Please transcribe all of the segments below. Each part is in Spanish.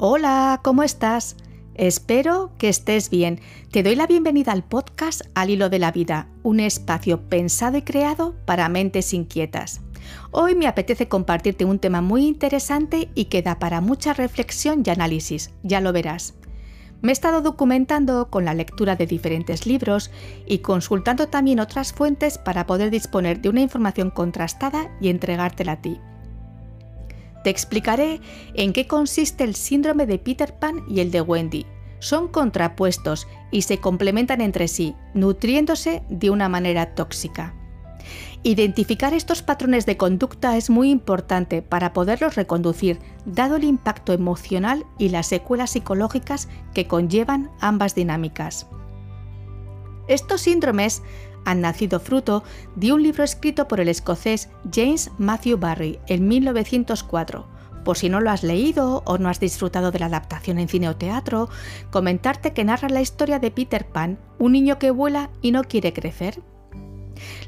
Hola, ¿cómo estás? Espero que estés bien. Te doy la bienvenida al podcast Al Hilo de la Vida, un espacio pensado y creado para mentes inquietas. Hoy me apetece compartirte un tema muy interesante y que da para mucha reflexión y análisis, ya lo verás. Me he estado documentando con la lectura de diferentes libros y consultando también otras fuentes para poder disponer de una información contrastada y entregártela a ti. Te explicaré en qué consiste el síndrome de Peter Pan y el de Wendy. Son contrapuestos y se complementan entre sí, nutriéndose de una manera tóxica. Identificar estos patrones de conducta es muy importante para poderlos reconducir, dado el impacto emocional y las secuelas psicológicas que conllevan ambas dinámicas. Estos síndromes han nacido fruto de un libro escrito por el escocés James Matthew Barry en 1904. Por si no lo has leído o no has disfrutado de la adaptación en cine o teatro, comentarte que narra la historia de Peter Pan, un niño que vuela y no quiere crecer.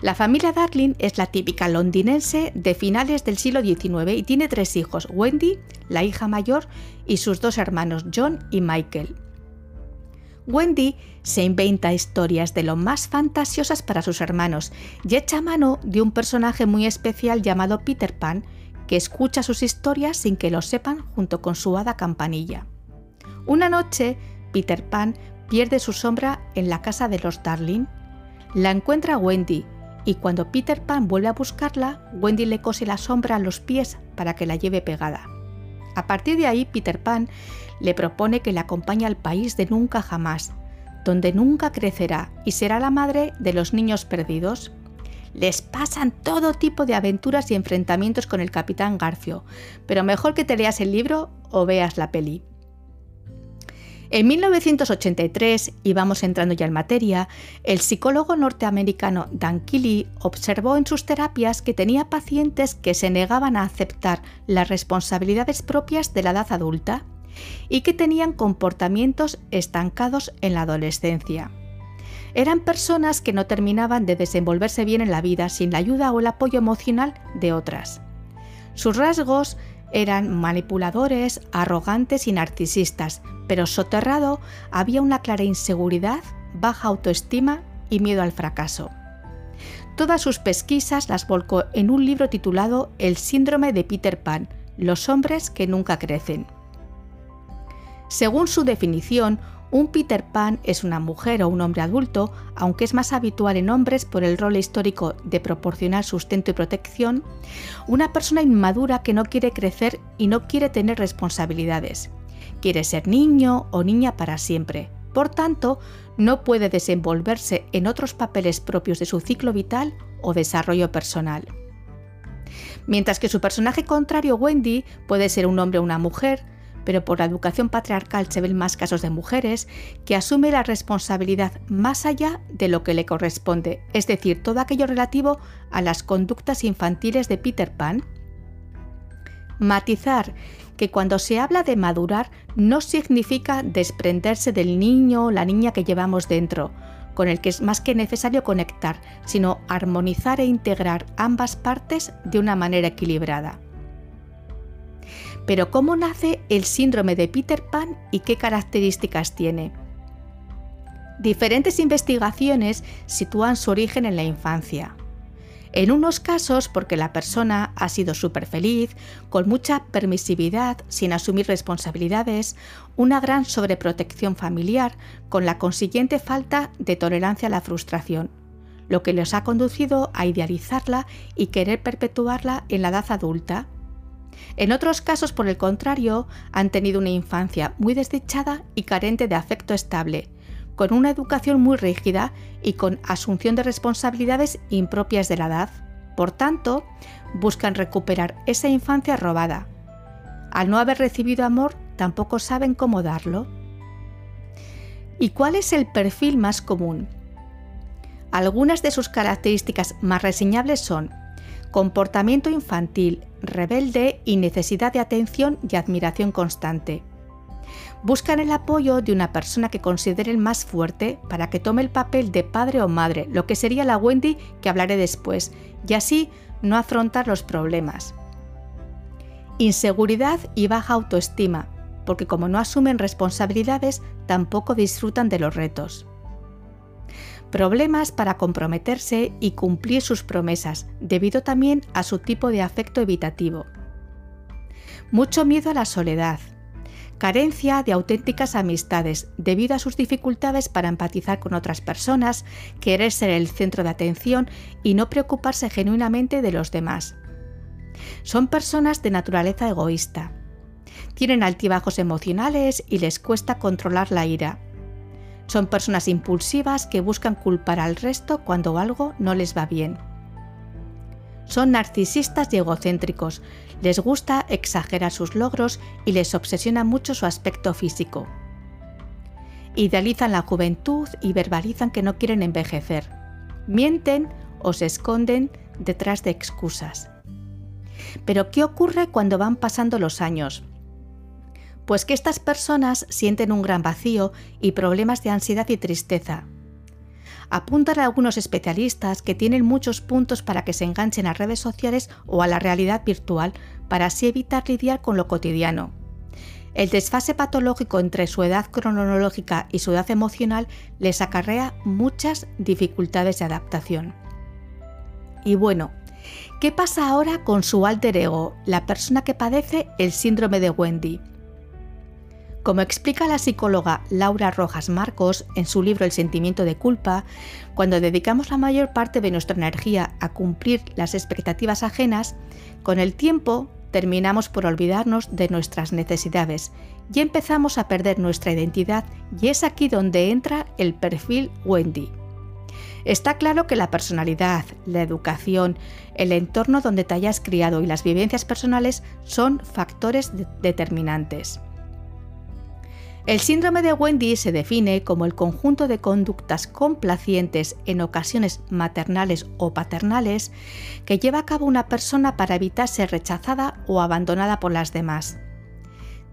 La familia Darling es la típica londinense de finales del siglo XIX y tiene tres hijos, Wendy, la hija mayor, y sus dos hermanos, John y Michael. Wendy se inventa historias de lo más fantasiosas para sus hermanos y echa mano de un personaje muy especial llamado Peter Pan, que escucha sus historias sin que lo sepan junto con su hada campanilla. Una noche, Peter Pan pierde su sombra en la casa de los Darling. La encuentra Wendy y cuando Peter Pan vuelve a buscarla, Wendy le cose la sombra a los pies para que la lleve pegada. A partir de ahí, Peter Pan le propone que le acompañe al país de nunca jamás, donde nunca crecerá y será la madre de los niños perdidos. Les pasan todo tipo de aventuras y enfrentamientos con el capitán Garfio, pero mejor que te leas el libro o veas la peli. En 1983, y vamos entrando ya en materia, el psicólogo norteamericano Dan Keely observó en sus terapias que tenía pacientes que se negaban a aceptar las responsabilidades propias de la edad adulta y que tenían comportamientos estancados en la adolescencia. Eran personas que no terminaban de desenvolverse bien en la vida sin la ayuda o el apoyo emocional de otras. Sus rasgos eran manipuladores, arrogantes y narcisistas, pero soterrado había una clara inseguridad, baja autoestima y miedo al fracaso. Todas sus pesquisas las volcó en un libro titulado El síndrome de Peter Pan, los hombres que nunca crecen. Según su definición, un Peter Pan es una mujer o un hombre adulto, aunque es más habitual en hombres por el rol histórico de proporcionar sustento y protección, una persona inmadura que no quiere crecer y no quiere tener responsabilidades. Quiere ser niño o niña para siempre. Por tanto, no puede desenvolverse en otros papeles propios de su ciclo vital o desarrollo personal. Mientras que su personaje contrario, Wendy, puede ser un hombre o una mujer, pero por la educación patriarcal se ven más casos de mujeres que asume la responsabilidad más allá de lo que le corresponde, es decir, todo aquello relativo a las conductas infantiles de Peter Pan. Matizar que cuando se habla de madurar no significa desprenderse del niño o la niña que llevamos dentro, con el que es más que necesario conectar, sino armonizar e integrar ambas partes de una manera equilibrada. Pero ¿cómo nace el síndrome de Peter Pan y qué características tiene? Diferentes investigaciones sitúan su origen en la infancia. En unos casos porque la persona ha sido súper feliz, con mucha permisividad, sin asumir responsabilidades, una gran sobreprotección familiar, con la consiguiente falta de tolerancia a la frustración, lo que les ha conducido a idealizarla y querer perpetuarla en la edad adulta, en otros casos, por el contrario, han tenido una infancia muy desdichada y carente de afecto estable, con una educación muy rígida y con asunción de responsabilidades impropias de la edad. Por tanto, buscan recuperar esa infancia robada. Al no haber recibido amor, tampoco saben cómo darlo. ¿Y cuál es el perfil más común? Algunas de sus características más reseñables son comportamiento infantil, rebelde y necesidad de atención y admiración constante. Buscan el apoyo de una persona que consideren más fuerte para que tome el papel de padre o madre, lo que sería la Wendy que hablaré después, y así no afrontar los problemas. Inseguridad y baja autoestima, porque como no asumen responsabilidades, tampoco disfrutan de los retos. Problemas para comprometerse y cumplir sus promesas, debido también a su tipo de afecto evitativo. Mucho miedo a la soledad. Carencia de auténticas amistades debido a sus dificultades para empatizar con otras personas, querer ser el centro de atención y no preocuparse genuinamente de los demás. Son personas de naturaleza egoísta. Tienen altibajos emocionales y les cuesta controlar la ira. Son personas impulsivas que buscan culpar al resto cuando algo no les va bien. Son narcisistas y egocéntricos, les gusta exagerar sus logros y les obsesiona mucho su aspecto físico. Idealizan la juventud y verbalizan que no quieren envejecer. Mienten o se esconden detrás de excusas. Pero ¿qué ocurre cuando van pasando los años? Pues que estas personas sienten un gran vacío y problemas de ansiedad y tristeza. Apuntan a algunos especialistas que tienen muchos puntos para que se enganchen a redes sociales o a la realidad virtual para así evitar lidiar con lo cotidiano. El desfase patológico entre su edad cronológica y su edad emocional les acarrea muchas dificultades de adaptación. Y bueno, ¿Qué pasa ahora con su alter ego, la persona que padece el síndrome de Wendy? Como explica la psicóloga Laura Rojas Marcos en su libro El sentimiento de culpa, cuando dedicamos la mayor parte de nuestra energía a cumplir las expectativas ajenas, con el tiempo terminamos por olvidarnos de nuestras necesidades y empezamos a perder nuestra identidad y es aquí donde entra el perfil Wendy. Está claro que la personalidad, la educación, el entorno donde te hayas criado y las vivencias personales son factores determinantes. El síndrome de Wendy se define como el conjunto de conductas complacientes en ocasiones maternales o paternales que lleva a cabo una persona para evitar ser rechazada o abandonada por las demás.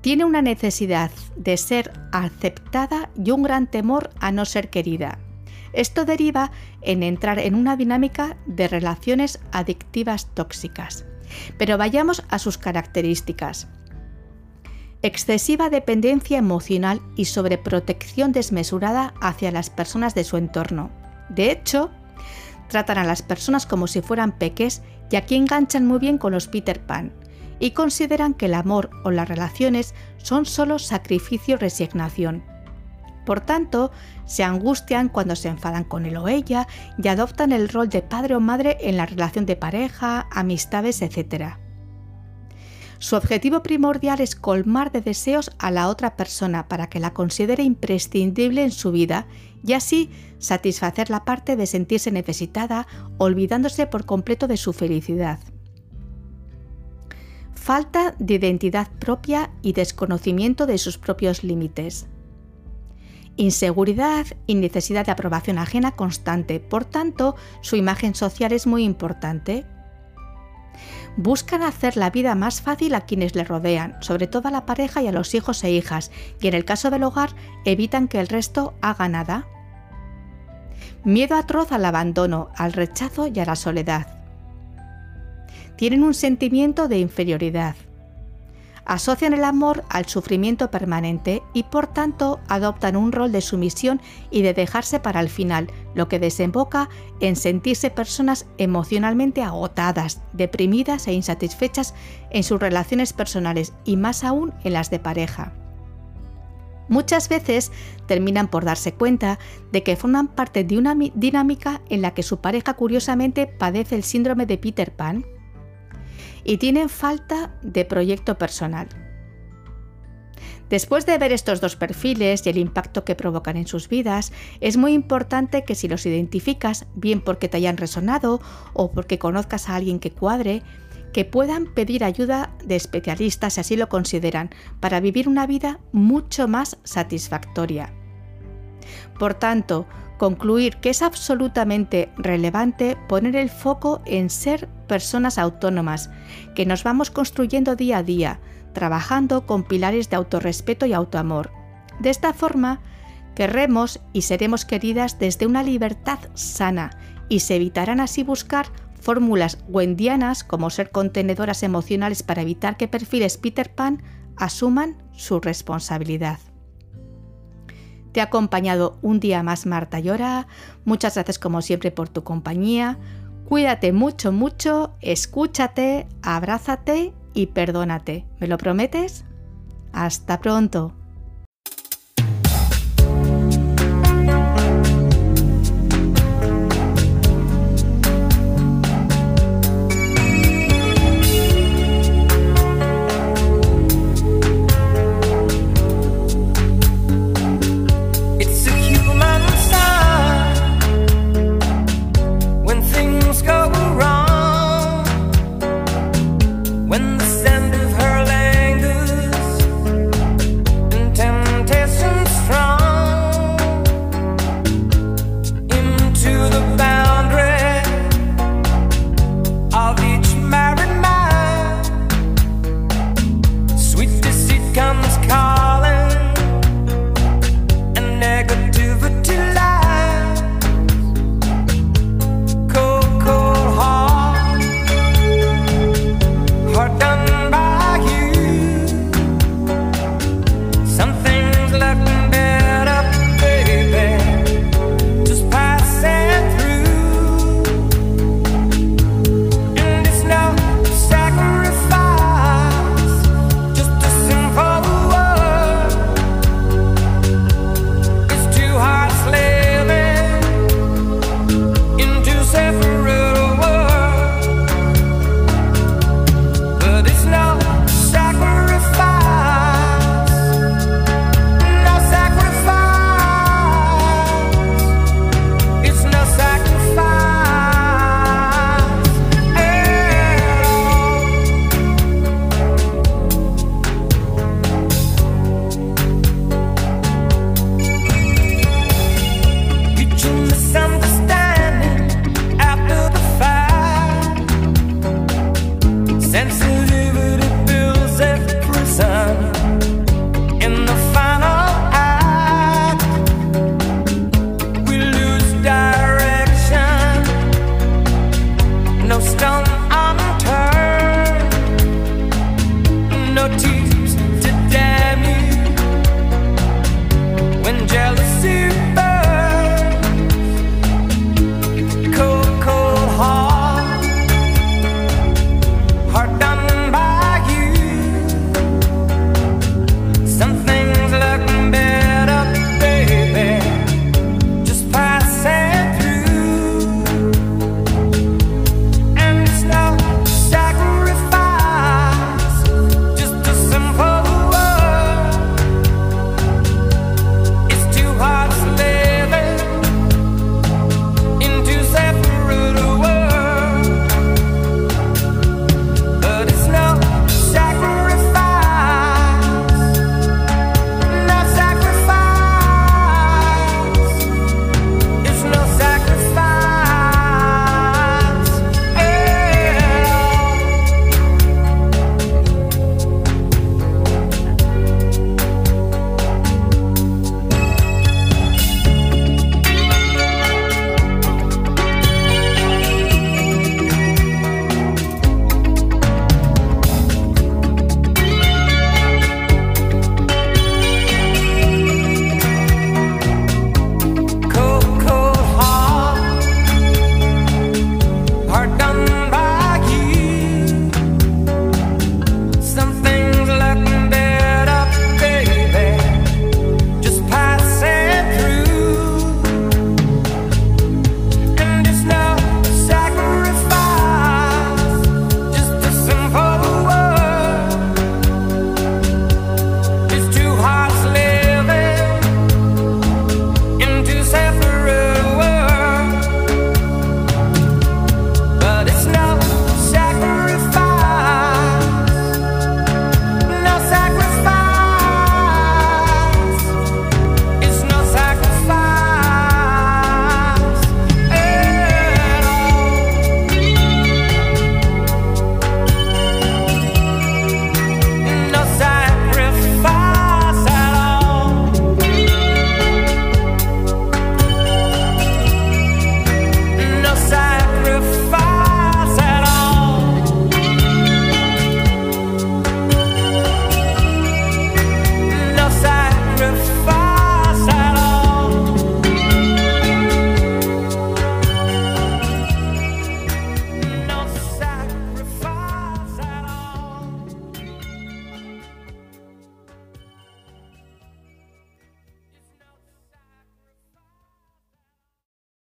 Tiene una necesidad de ser aceptada y un gran temor a no ser querida. Esto deriva en entrar en una dinámica de relaciones adictivas tóxicas. Pero vayamos a sus características. Excesiva dependencia emocional y sobreprotección desmesurada hacia las personas de su entorno. De hecho, tratan a las personas como si fueran peques y aquí enganchan muy bien con los Peter Pan y consideran que el amor o las relaciones son solo sacrificio-resignación por tanto, se angustian cuando se enfadan con él o ella y adoptan el rol de padre o madre en la relación de pareja, amistades, etc. Su objetivo primordial es colmar de deseos a la otra persona para que la considere imprescindible en su vida y así satisfacer la parte de sentirse necesitada, olvidándose por completo de su felicidad. Falta de identidad propia y desconocimiento de sus propios límites inseguridad y necesidad de aprobación ajena constante. Por tanto, su imagen social es muy importante. Buscan hacer la vida más fácil a quienes le rodean, sobre todo a la pareja y a los hijos e hijas, y en el caso del hogar evitan que el resto haga nada. Miedo atroz al abandono, al rechazo y a la soledad. Tienen un sentimiento de inferioridad asocian el amor al sufrimiento permanente y por tanto adoptan un rol de sumisión y de dejarse para el final, lo que desemboca en sentirse personas emocionalmente agotadas, deprimidas e insatisfechas en sus relaciones personales y más aún en las de pareja. Muchas veces terminan por darse cuenta de que forman parte de una dinámica en la que su pareja curiosamente padece el síndrome de Peter Pan y tienen falta de proyecto personal. Después de ver estos dos perfiles y el impacto que provocan en sus vidas, es muy importante que si los identificas, bien porque te hayan resonado o porque conozcas a alguien que cuadre, que puedan pedir ayuda de especialistas si así lo consideran, para vivir una vida mucho más satisfactoria. Por tanto, concluir que es absolutamente relevante poner el foco en ser personas autónomas, que nos vamos construyendo día a día, trabajando con pilares de autorrespeto y autoamor. De esta forma, querremos y seremos queridas desde una libertad sana y se evitarán así buscar fórmulas wendianas como ser contenedoras emocionales para evitar que perfiles Peter Pan asuman su responsabilidad. Te ha acompañado un día más Marta Llora. Muchas gracias como siempre por tu compañía. Cuídate mucho, mucho, escúchate, abrázate y perdónate. ¿Me lo prometes? Hasta pronto.